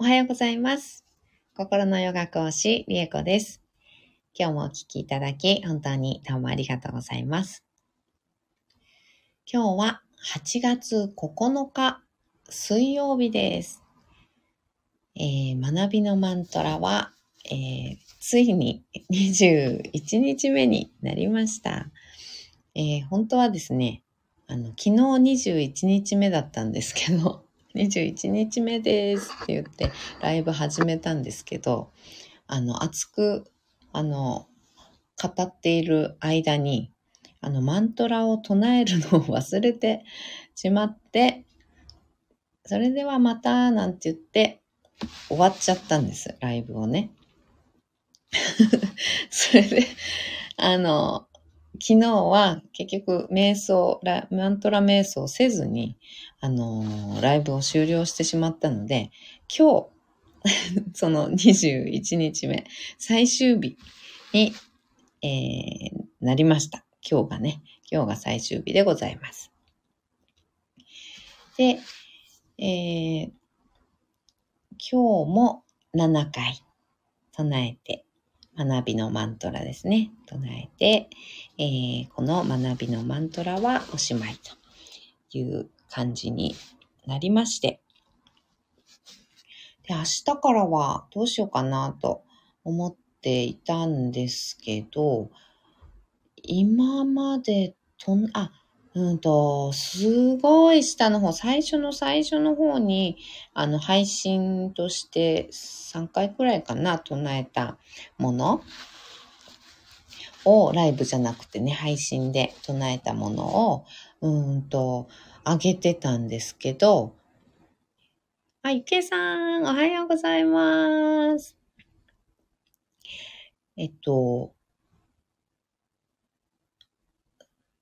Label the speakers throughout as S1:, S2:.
S1: おはようございます。心のヨガ講師、りえこです。今日もお聞きいただき、本当にどうもありがとうございます。今日は8月9日、水曜日です。えー学びのマントラは、えーついに21日目になりました。えー本当はですね、あの、昨日21日目だったんですけど、21日目ですって言ってライブ始めたんですけど、あの、熱く、あの、語っている間に、あの、マントラを唱えるのを忘れてしまって、それではまた、なんて言って、終わっちゃったんです、ライブをね。それで、あの、昨日は結局瞑想、マントラ瞑想せずに、あのーライブを終了してしまったので、今日、その21日目、最終日に、えーなりました。今日がね、今日が最終日でございます。で、えー今日も7回唱えて、学びのマントラですね。唱えて、えーこの学びのマントラはおしまいという感じになりまして。で、明日からはどうしようかなと思っていたんですけど、今までとん、あ、うんと、すごい下の。方、最初の最初の方に、あの、配信として3回くらいかな、唱えたもの。をライブじゃなくてね、配信で唱えたものを、うんと、あげてたんですけど、あ、ゆけさん、おはようございます。えっと、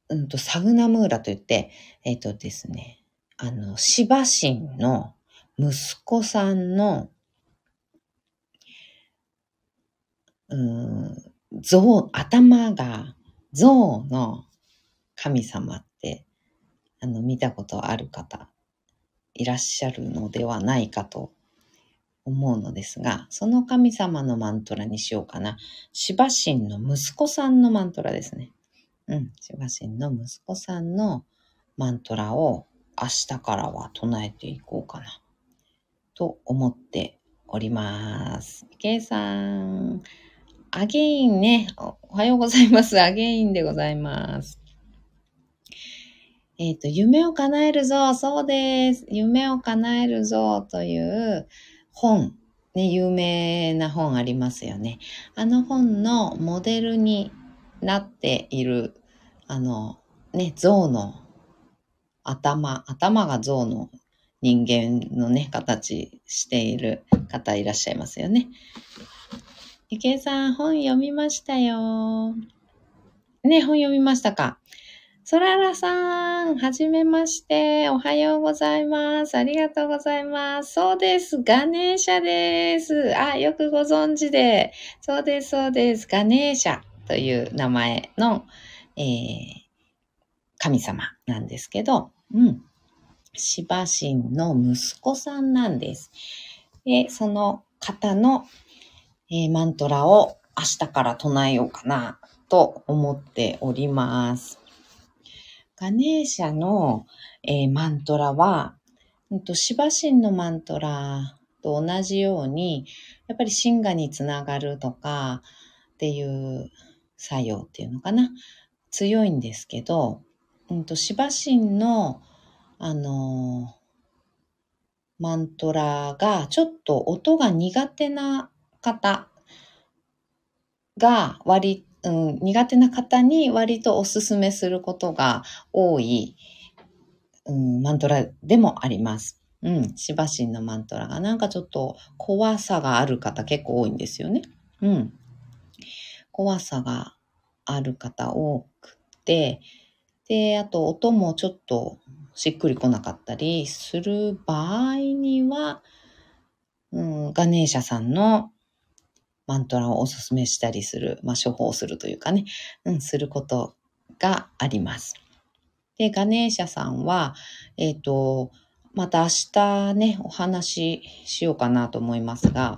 S1: うんと、サグナムーラといって、えっとですね、あの、シバ神の息子さんの、うん、象、頭が象の神様って、あの、見たことある方、いらっしゃるのではないかと思うのですが、その神様のマントラにしようかな。シバ神の息子さんのマントラですね。うん、シバ神の息子さんのマントラを明日からは唱えていこうかな。と思っております。ケイさん、アゲインね。おおはようございます。アゲインでございます。えっ、と、夢を叶えるぞ。そうです。夢を叶えるぞという本。ね、有名な本ありますよね。あの本のモデルになっている、あの、ね、象の頭、頭が象の人間のね、形している方いらっしゃいますよね。池江さん、本読みましたよ。ね、本読みましたか。そららさん、はじめまして。おはようございます。ありがとうございます。そうです。ガネーシャです。あ、よくご存知で。そうです、そうです。ガネーシャという名前の、えー神様なんですけど、うん。シバ神の息子さんなんです。で、その方の、えーマントラを明日から唱えようかなと思っております。ガネーシャの、えーマントラは、うんと、シバ神のマントラと同じように、やっぱりシンガにつながるとかっていう作用っていうのかな。強いんですけど、うんと、シバ神の、あのーマントラがちょっと音が苦手な方が割、うん、苦手な方に割とおすすめすることが多い、うん、マントラでもあります。うん、シバ神のマントラがなんかちょっと怖さがある方結構多いんですよね。うん。怖さがある方多くて、で、あと音もちょっとしっくりこなかったりする場合には、うん、ガネーシャさんのマントラをおすすめしたりする、まあ、処方するというかね、うん、することがあります。で、ガネーシャさんは、えっ、と、また明日ね、お話ししようかなと思いますが、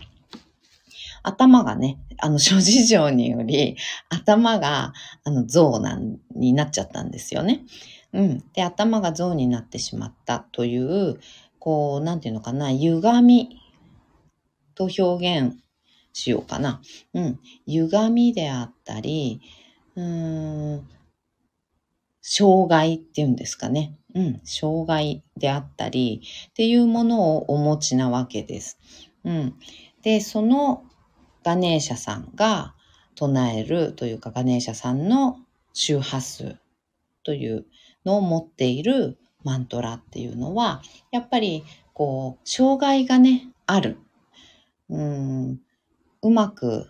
S1: 頭がね、あの、諸事情により、頭が、あの、象なんになっちゃったんですよね。うん。で、頭が象になってしまったという、こう、なんていうのかな、歪みと表現しようかな。うん。歪みであったり、うーん、障害っていうんですかね。うん。障害であったりっていうものをお持ちなわけです。うん。で、そのガネーシャさんが唱えるというか、ガネーシャさんの周波数というのを持っているマントラっていうのは、やっぱり、こう、障害がね、ある。うん、うまく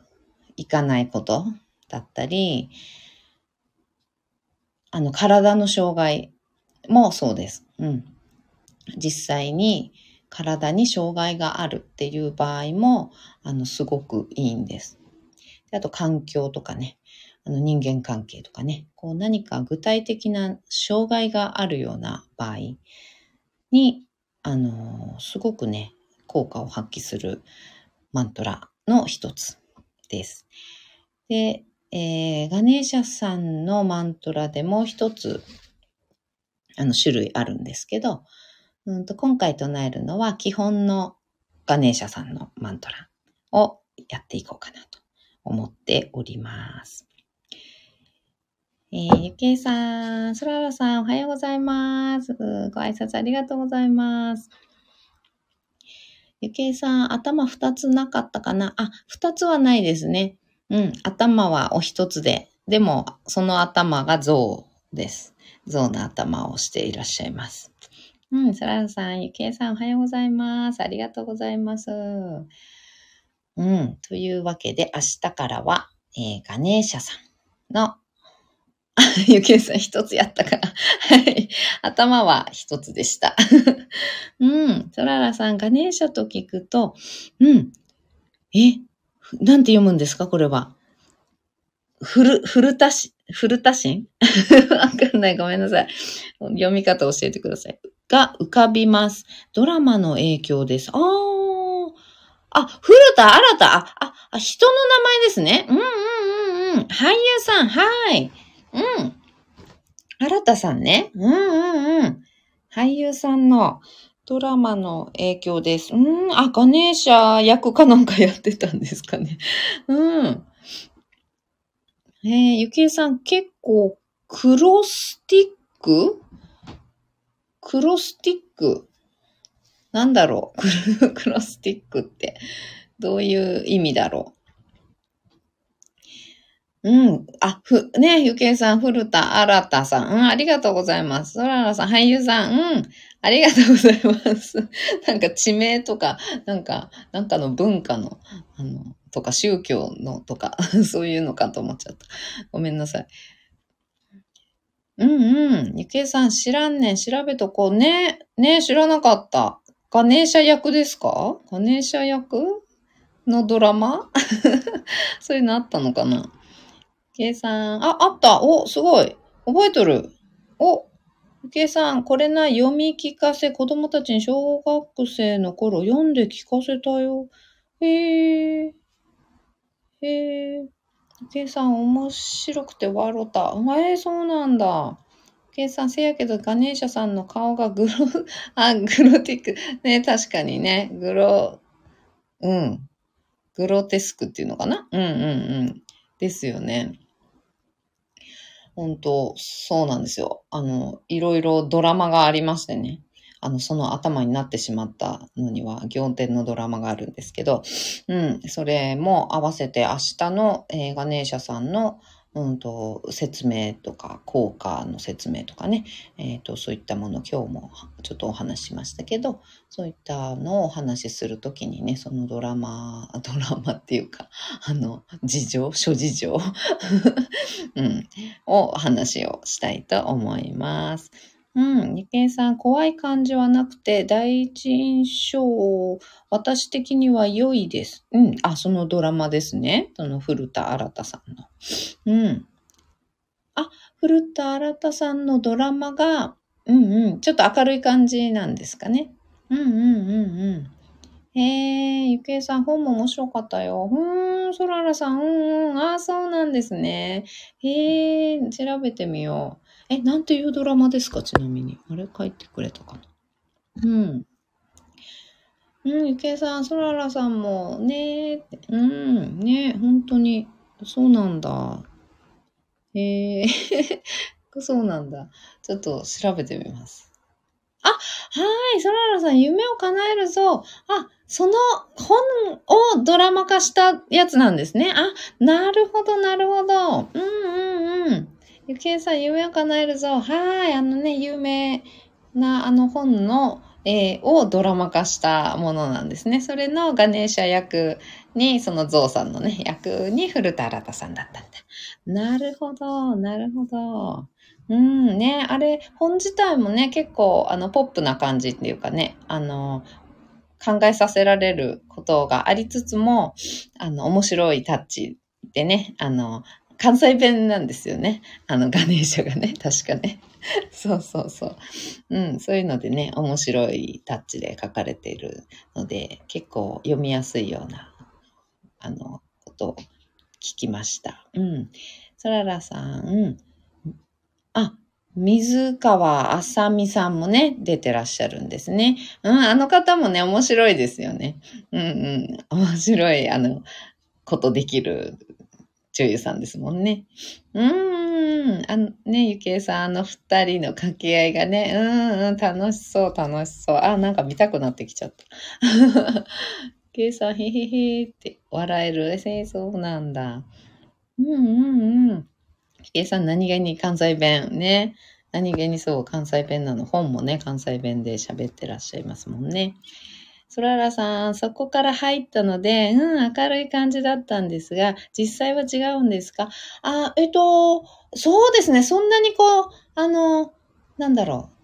S1: いかないことだったり、あの、体の障害もそうです。うん。実際に体に障害があるっていう場合も、あの、すごくいいんです。であと、環境とかね、あの、人間関係とかね、こう何か具体的な障害があるような場合に、あの、すごくね、効果を発揮するマントラの一つです。で、えー、ガネーシャさんのマントラでも一つ、あの、種類あるんですけど、うんと今回唱えるのは基本のガネーシャさんのマントラをやっていこうかなと思っております。えー、ゆけいさん、そららさん、おはようございます。ご挨拶ありがとうございます。ゆけいさん、頭二つなかったかな？あ、二つはないですね。うん、頭はお一つで。でも、その頭が象です。象の頭をしていらっしゃいます。うん、そららさん、ゆきえさん、おはようございます。ありがとうございます。うん、というわけで、明日からは、えー、ガネーシャさんのゆきえさん一つやったから。はい。頭は一つでした。うん。そららさん、ガネーシャと聞くと、うん。えなんて読むんですかこれは。ふる、ふるたし、ふるたしん？わかんない。ごめんなさい。読み方教えてください。が浮かびます。ドラマの影響です。あー。あ、古田新た。あ、あ、人の名前ですね。うんうんうんうん。俳優さん、はい。うん。新田さんね。うんうんうん。俳優さんのドラマの影響です。うん、あ、ガネーシャ役かなんかやってたんですかね。うん。えー、ゆきえさん結構クロスティック？クロスティック？なんだろう？クロスティックってどういう意味だろう？うん。あ、ふ、ね、ゆけいさん、古田新さん。うん、ありがとうございます。そららさん、俳優さん。うん。ありがとうございます。なんか地名とか、なんか、なんかの文化の、あの、とか宗教のとか、そういうのかと思っちゃった。ごめんなさい。うんうん。ゆけいさん、知らんねん。調べとこう。ね、ね、知らなかった。ガネーシャ役ですか？ガネーシャ役のドラマ？そういうのあったのかな？計算、あ、あった。お、すごい。覚えとる。お、計算、これな、読み聞かせ、子供たちに小学生の頃読んで聞かせたよ。へえ。へえ。計算、面白くて笑った。えー、そうなんだ。計算せやけど、ガネーシャさんの顔が グロ、あ、グロティック。ね、確かにね、グロ、うん。グロテスクっていうのかな？うんうんうん。ですよね。本当そうなんですよ。あの、いろいろドラマがありましてね。あの、その頭になってしまったのには、仰天のドラマがあるんですけど、うん、それも合わせて明日の、えー、ガネーシャさんのうんと、説明とか、効果の説明とかね、えっ、ー、と、そういったもの、今日もちょっとお話ししましたけど、そういったのをお話しするときにね、そのドラマ、ドラマっていうか、あの、事情、諸事情、うん、を話をしたいと思います。うん、二軒さん、怖い感じはなくて、第一印象、私的には良いです。うん、あ、そのドラマですね。その古田新太さんの。うん。あ、古田新太さんのドラマが、うんうん、ちょっと明るい感じなんですかね。うんうんうんうん。へえ、ゆけいさん、本も面白かったよ。うーん、そららさん、うんうん、ああ、そうなんですね。へえ、調べてみよう。え、なんていうドラマですか？ちなみに。あれ書いてくれたかな？うん。うん、ゆけいさん、そららさんも、ね。うん、ね本当に。そうなんだ。へえ そうなんだ。ちょっと調べてみます。あ、はい、そららさん、夢を叶えるぞ。あ、その本をドラマ化したやつなんですね。あ、なるほど、なるほど。うんうんうん。ゆきえさん、夢を叶えるぞ。はい、あのね、有名なあの本の、えー、をドラマ化したものなんですね。それのガネーシャ役に、そのゾウさんのね、役に古田新太さんだったんだ。なるほど、なるほど。うんね、あれ、本自体もね、結構、あの、ポップな感じっていうかね、あの、考えさせられることがありつつも、あの、面白いタッチでね、あの、関西弁なんですよね。あの、ガネーシャがね、確かね。そうそうそう。うん、そういうのでね、面白いタッチで書かれているので、結構読みやすいような、あの、ことを聞きました。うん。そららさん、うん。あ、水川あさみさんもね、出てらっしゃるんですね。うん、あの方もね、面白いですよね。うんうん。面白い、あの、ことできる女優さんですもんね。うーん。あのね、ゆきえさん、あの二人の掛け合いがね、うんうん、楽しそう、楽しそう。あ、なんか見たくなってきちゃった。ゆきえさん、へへへって笑える。え、そうなんだ。うんうんうん。ゆきえさん、何気に関西弁ね。何気にそう、関西弁なの。本もね、関西弁で喋ってらっしゃいますもんね。そららさん、そこから入ったので、うん、明るい感じだったんですが、実際は違うんですか？あ、えっと、そうですね。そんなにこう、あの、なんだろう。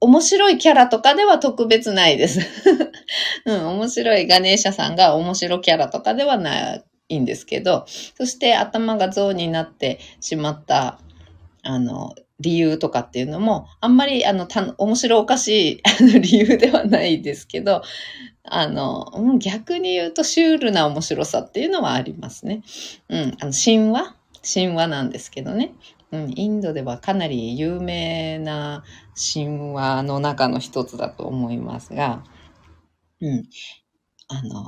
S1: 面白いキャラとかでは特別ないです。うん、面白いガネーシャさんが面白キャラとかではないんですけど、そして頭が象になってしまった、あの、理由とかっていうのも、あんまり、あの、た、面白おかしい 理由ではないですけど、あの、逆に言うとシュールな面白さっていうのはありますね。うん、あの、神話？神話なんですけどね。うん、インドではかなり有名な神話の中の一つだと思いますが、うん、あの、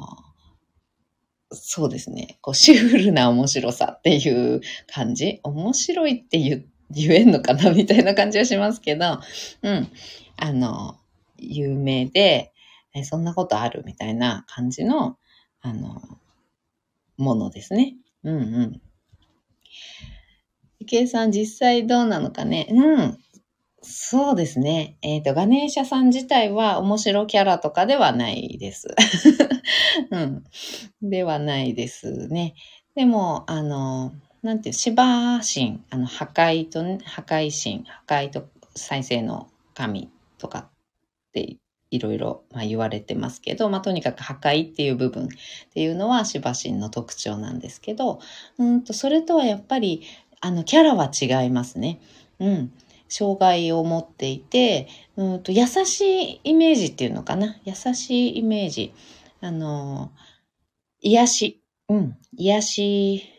S1: そうですね。こう、シュールな面白さっていう感じ？面白いって言って、言えんのかなみたいな感じはしますけど、うん。あの、有名で、えそんなことあるみたいな感じの、あの、ものですね。うんうん。池江さん実際どうなのかね。うん。そうですね。えっ、ー、と、ガネーシャさん自体は面白キャラとかではないです。うん。ではないですね。でも、あの、なんていう、シバ神、あの、破壊と、ね、破壊神、破壊と再生の神とかっていろいろ、まあ、言われてますけど、まあ、とにかく破壊っていう部分っていうのはシバ神の特徴なんですけど、うんと、それとはやっぱり、あの、キャラは違いますね。うん。障害を持っていて、うんと、優しいイメージっていうのかな。優しいイメージ。あの、癒し。うん。癒し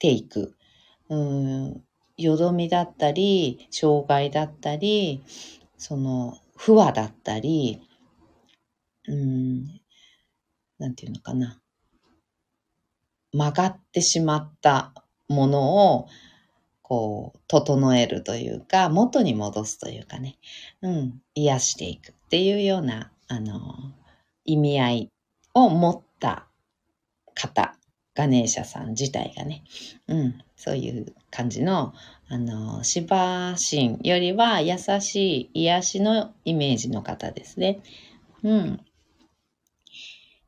S1: ていく。うん、よどみだったり、障害だったり、その、不和だったり、うん、なんていうのかな。曲がってしまったものを、こう、整えるというか、元に戻すというかね、うん、癒していくっていうような、あの、意味合いを持った方ガネーシャさん自体がね、うん、そういう感じの、あの、シバ神よりは優しい癒しのイメージの方ですね。うん。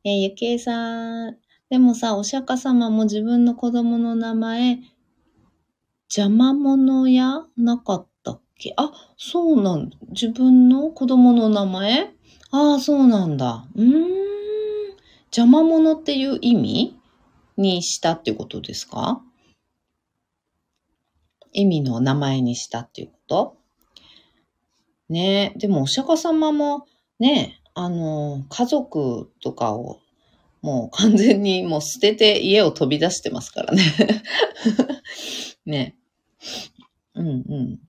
S1: えー、ゆきえさん、でもさ、お釈迦様も自分の子供の名前、邪魔者やなかったっけ？あ、そうなんだ。自分の子供の名前？ああ、そうなんだ。うーん。邪魔者っていう意味？にしたっていうことですか？意味の名前にしたっていうこと？ねえ。でもお釈迦様もね、あの、家族とかをもう完全にもう捨てて家を飛び出してますからね。ね。うんうん。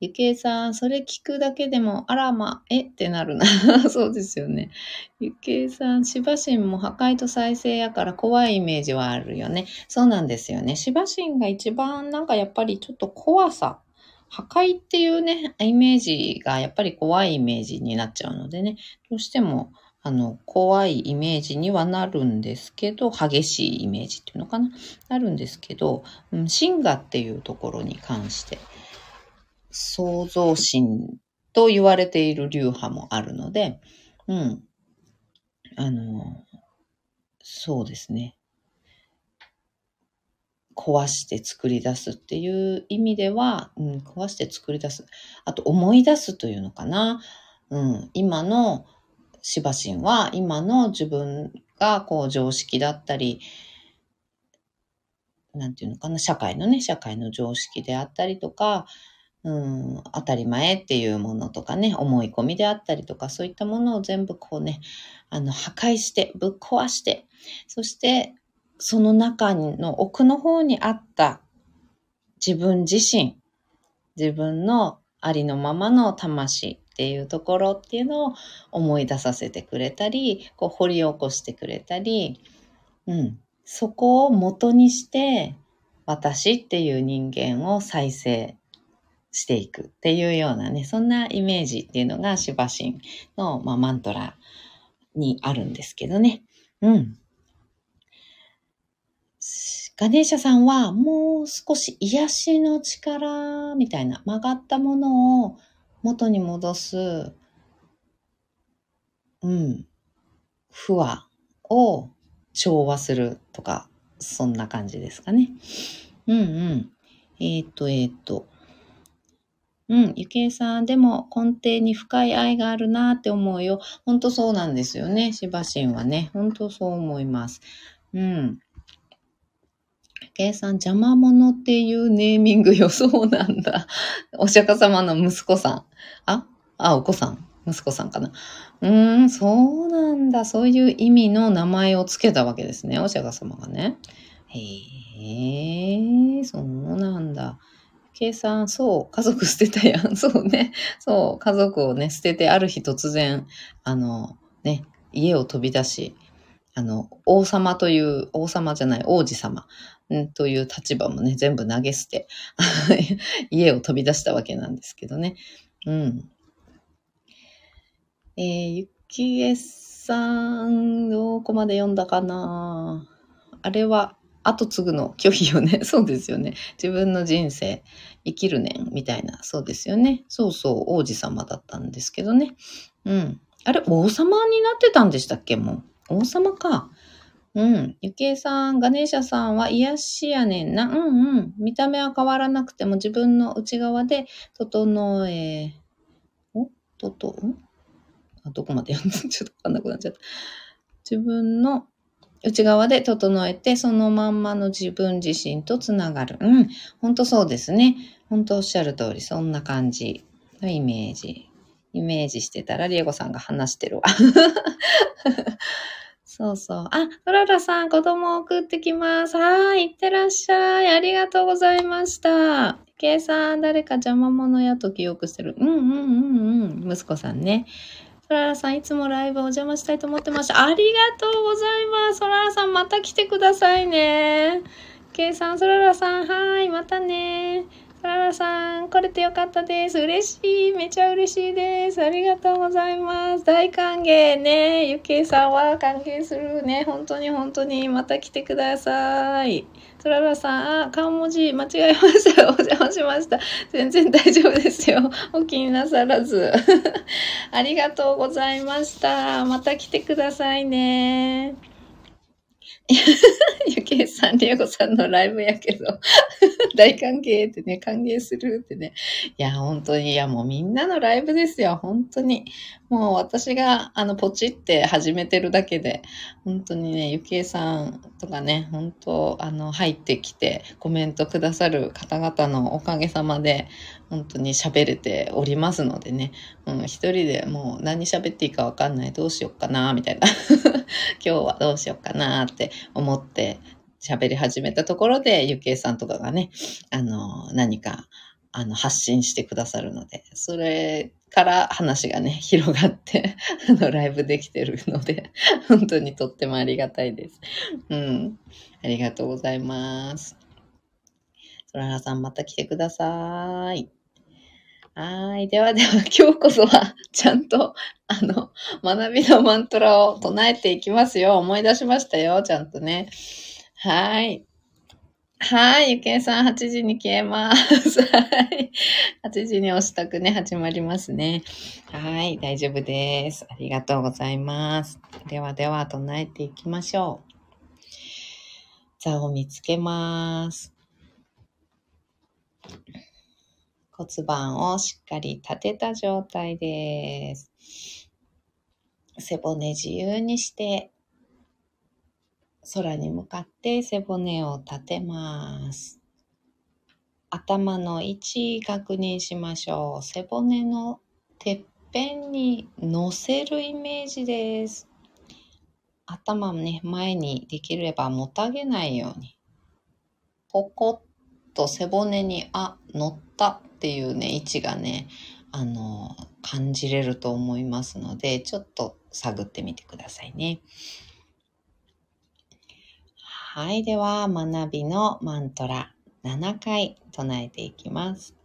S1: ゆけいさん、それ聞くだけでも、あらま、えってなるな。そうですよね。ゆけいさん、シバシンも破壊と再生やから怖いイメージはあるよね。そうなんですよね。シバシンが一番なんかやっぱりちょっと怖さ、破壊っていうね、イメージがやっぱり怖いイメージになっちゃうのでね、どうしても、あの、怖いイメージにはなるんですけど、激しいイメージっていうのかななるんですけど、うん、シンガっていうところに関して、創造心と言われている流派もあるので、うん。あの、そうですね。壊して作り出すっていう意味では、うん、壊して作り出す。あと思い出すというのかな。うん、今のしばしんは今の自分がこう常識だったり、なんていうのかな、社会のね、社会の常識であったりとか、うん、当たり前っていうものとかね、思い込みであったりとか、そういったものを全部こうね、あの、破壊して、ぶっ壊して、そして、その中の奥の方にあった自分自身、自分のありのままの魂っていうところっていうのを思い出させてくれたり、こう掘り起こしてくれたり、うん、そこを元にして、私っていう人間を再生していくっていうようなね、そんなイメージっていうのがシュバシンの、まあ、マントラにあるんですけどね。うん。ガネーシャさんはもう少し癒しの力みたいな曲がったものを元に戻す、うん、不和を調和するとか、そんな感じですかね。うんうん。えっ、ー、と、えっ、ー、と。うん、ゆけいさん、でも根底に深い愛があるなって思うよ。ほんとそうなんですよね。しばしんはね。ほんとそう思います。うん。ゆけいさん、邪魔者っていうネーミングよ。そうなんだ。お釈迦様の息子さん。ああ、お子さん。息子さんかな。うーん、そうなんだ。そういう意味の名前をつけたわけですね。お釈迦様がね。へえ、そうなんだ。計算、そう、家族捨てたやん。そうね。そう、家族をね、捨ててある日突然、あの、ね、家を飛び出し、あの、王様という、王様じゃない、王子様、ん、という立場もね、全部投げ捨て、家を飛び出したわけなんですけどね。うん。えー、ゆきえさん、どこまで読んだかな？あれは、後継ぐの拒否よね。そうですよね。自分の人生、生きるねん、みたいな。そうですよね。そうそう、王子様だったんですけどね。うん。あれ、王様になってたんでしたっけ？もう。王様か。うん。ゆきえさん、ガネーシャさんは癒しやねんな。うんうん。見た目は変わらなくても自分の内側で整え、お？とと、んあ、どこまで読んだ ちょっとわかんなくなっちゃった。自分の内側で整えて、そのまんまの自分自身とつながる。うん。ほんとそうですね。ほんとおっしゃる通り、そんな感じのイメージ。イメージしてたら、リエゴさんが話してるわ。そうそう。あ、トララさん、子供送ってきます。はい、いってらっしゃい。ありがとうございました。ケイさん、誰か邪魔者やと記憶してる。うんうんうんうん。息子さんね。ソララさん、いつもライブお邪魔したいと思ってました。ありがとうございます。ソララさん、また来てくださいね。ケイさん、ソララさん、はい、またね。ソララさん、来れてよかったです。嬉しい。めちゃ嬉しいです。ありがとうございます。大歓迎ね。ゆけいさんは歓迎するね。本当に本当に、また来てください。つららさん、あ、顔文字間違えました。お邪魔しました。全然大丈夫ですよ。お気になさらず。ありがとうございました。また来てくださいね。ゆけいさん、りえこさんのライブやけど、大歓迎ってね、歓迎するってね。いや、本当に、いや、もうみんなのライブですよ、本当に。もう私が、あの、ポチって始めてるだけで、本当にね、ゆけいさんとかね、本当、あの、入ってきてコメントくださる方々のおかげさまで、本当に喋れておりますのでね、うん、一人でもう何喋っていいかわかんない、どうしよっかな、みたいな。今日はどうしよっかなって思って喋り始めたところで、ゆきえさんとかがね、あの、何か、あの、発信してくださるので、それから話がね、広がって、あの、ライブできてるので、本当にとってもありがたいです。うん。ありがとうございます。そららさんまた来てください。はい。ではでは、今日こそは、ちゃんと、あの、学びのマントラを唱えていきますよ。思い出しましたよ。ちゃんとね。はい。はい。ゆけいさん、8時に消えます。はい。8時に押したくね、始まりますね。はい。大丈夫です。ありがとうございます。ではでは、唱えていきましょう。座を見つけます。骨盤をしっかり立てた状態です。背骨自由にして空に向かって背骨を立てます。頭の位置確認しましょう。背骨のてっぺんに乗せるイメージです。頭もね、前にできればもたげないように。ポコと背骨に、あ、乗ったっていうね、位置がね、あの、感じれると思いますので、ちょっと探ってみてくださいね。はい。では、学びのマントラ7回唱えていきます。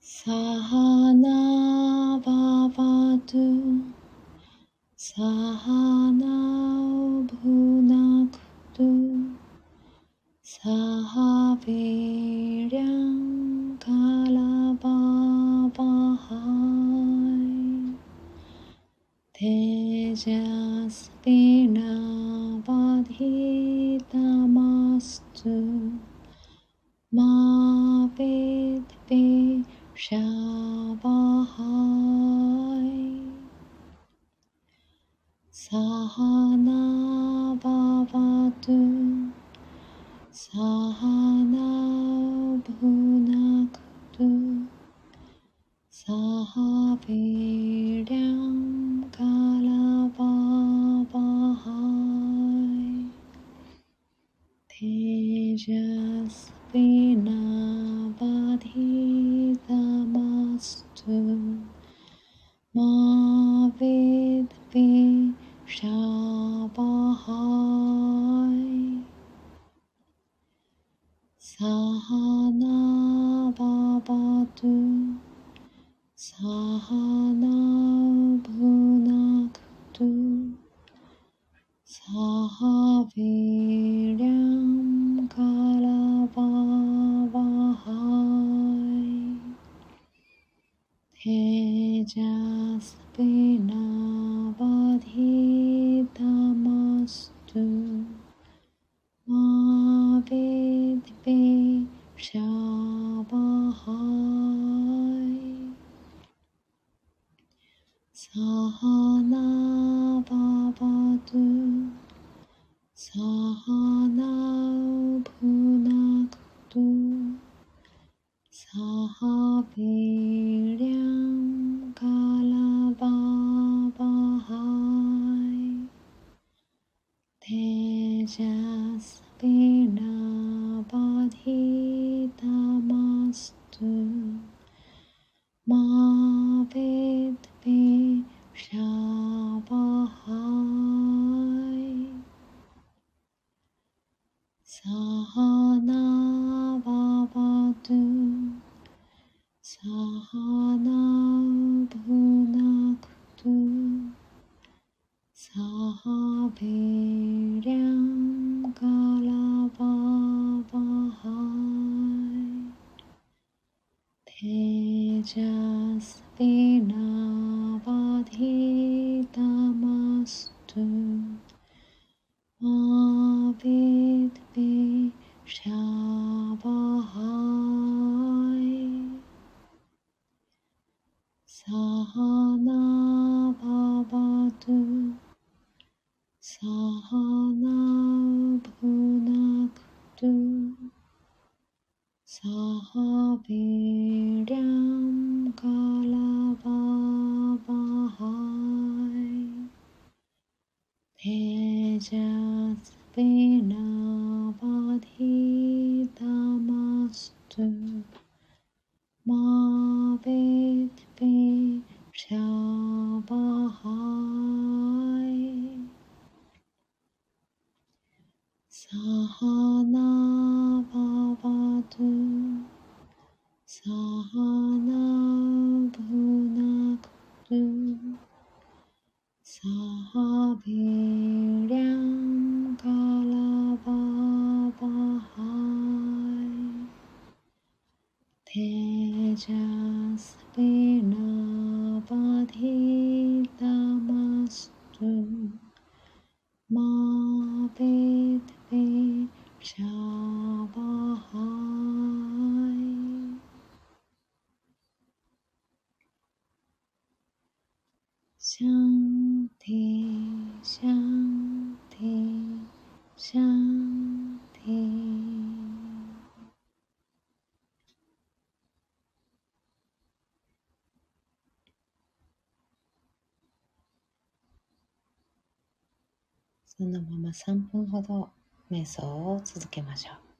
S1: サハナババドゥ सः न भुनखतु वीर्यं पीरं कालापाः मा मा पेत्पेक्षवाः Sahana Bhavatu Sahana Bhunaktu Sahavirya 刹那 तेनावधीतमस्तु मा विद्विषावहाय सहना भवतु सहना भुनक्तु सः वीर्यं कलवावहाय तेजस्विनावधितमस्तु मा वेद्विषावहाय Sahana Bhavatu Sahana Bhunaktu Sahabir 瞑想を続けましょう。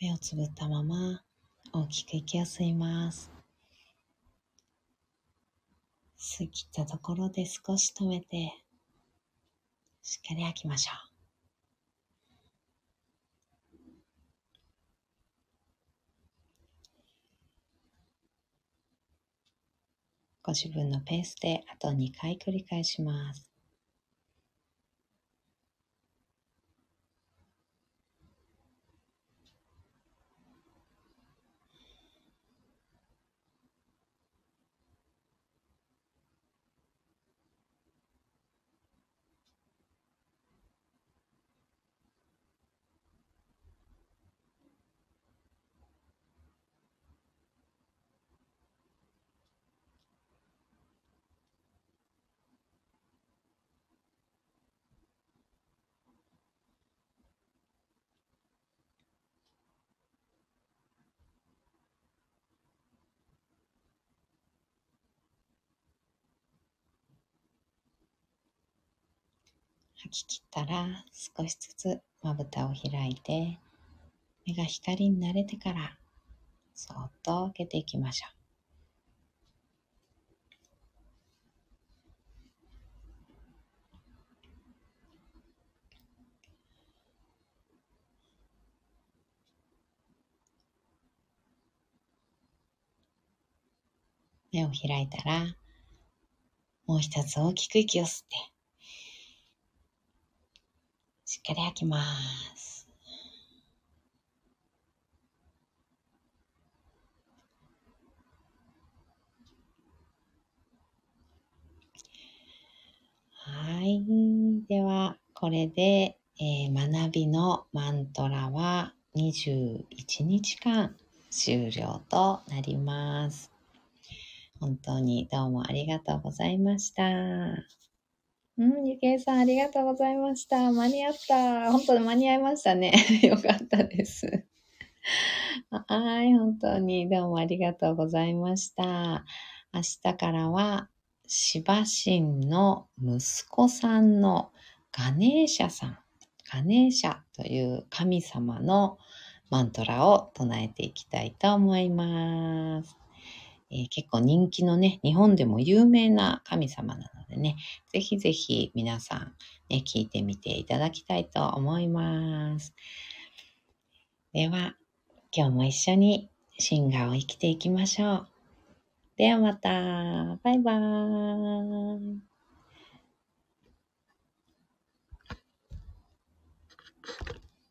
S1: 目をつぶったまま大きく息を吸います。吸い切ったところで少し止めて、しっかり吐きましょう。ご自分のペースであと2回繰り返します。吐き切ったら少しずつまぶたを開いて目が光に慣れてからそっと開けていきましょう。目を開いたら、もう一つ大きく息を吸って、しっかり吐きます。はい。では、これで、えー、学びのマントラは21日間終了となります。本当にどうもありがとうございました。うん、ゆけいさんありがとうございました。間に合った。本当に間に合いましたね。よかったです。はい、本当にどうもありがとうございました。明日からは、シバシンの息子さんのガネーシャさん、ガネーシャという神様のマントラを唱えていきたいと思います。えー、結構人気のね、日本でも有名な神様なのでね、ぜひぜひ皆さんね、聞いてみていただきたいと思います。では、今日も一緒にシンガーを生きていきましょう。ではまた。バイバーイ。